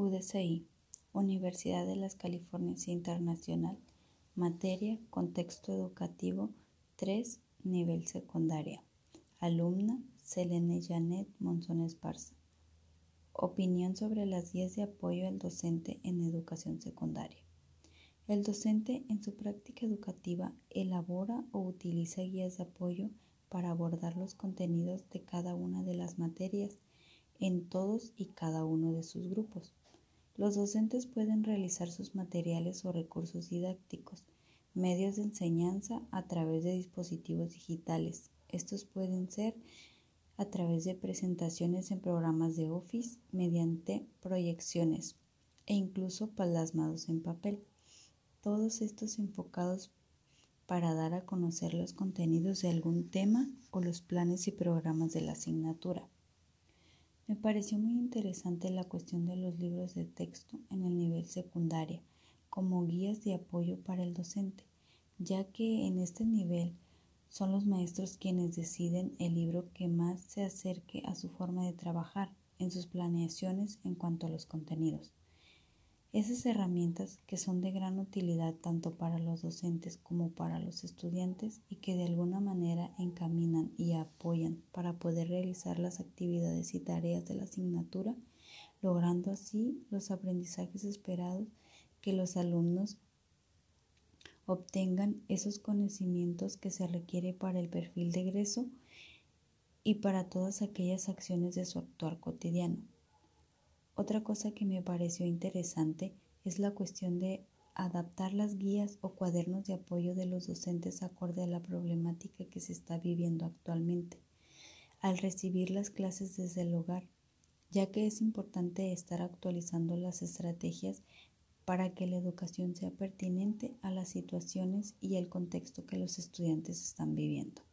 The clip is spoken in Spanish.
UDCI, Universidad de las Californias Internacional, materia Contexto Educativo 3, nivel secundaria. Alumna Selene Janet Monzón Esparza. Opinión sobre las guías de apoyo al docente en educación secundaria. El docente en su práctica educativa elabora o utiliza guías de apoyo para abordar los contenidos de cada una de las materias en todos y cada uno de sus grupos. Los docentes pueden realizar sus materiales o recursos didácticos, medios de enseñanza a través de dispositivos digitales. Estos pueden ser a través de presentaciones en programas de Office, mediante proyecciones e incluso plasmados en papel. Todos estos enfocados para dar a conocer los contenidos de algún tema o los planes y programas de la asignatura. Me pareció muy interesante la cuestión de los libros de texto en el nivel secundaria como guías de apoyo para el docente, ya que en este nivel son los maestros quienes deciden el libro que más se acerque a su forma de trabajar en sus planeaciones en cuanto a los contenidos. Esas herramientas que son de gran utilidad tanto para los docentes como para los estudiantes y que de alguna manera encaminan y apoyan para poder realizar las actividades y tareas de la asignatura, logrando así los aprendizajes esperados que los alumnos obtengan esos conocimientos que se requiere para el perfil de egreso y para todas aquellas acciones de su actuar cotidiano. Otra cosa que me pareció interesante es la cuestión de adaptar las guías o cuadernos de apoyo de los docentes acorde a la problemática que se está viviendo actualmente al recibir las clases desde el hogar, ya que es importante estar actualizando las estrategias para que la educación sea pertinente a las situaciones y el contexto que los estudiantes están viviendo.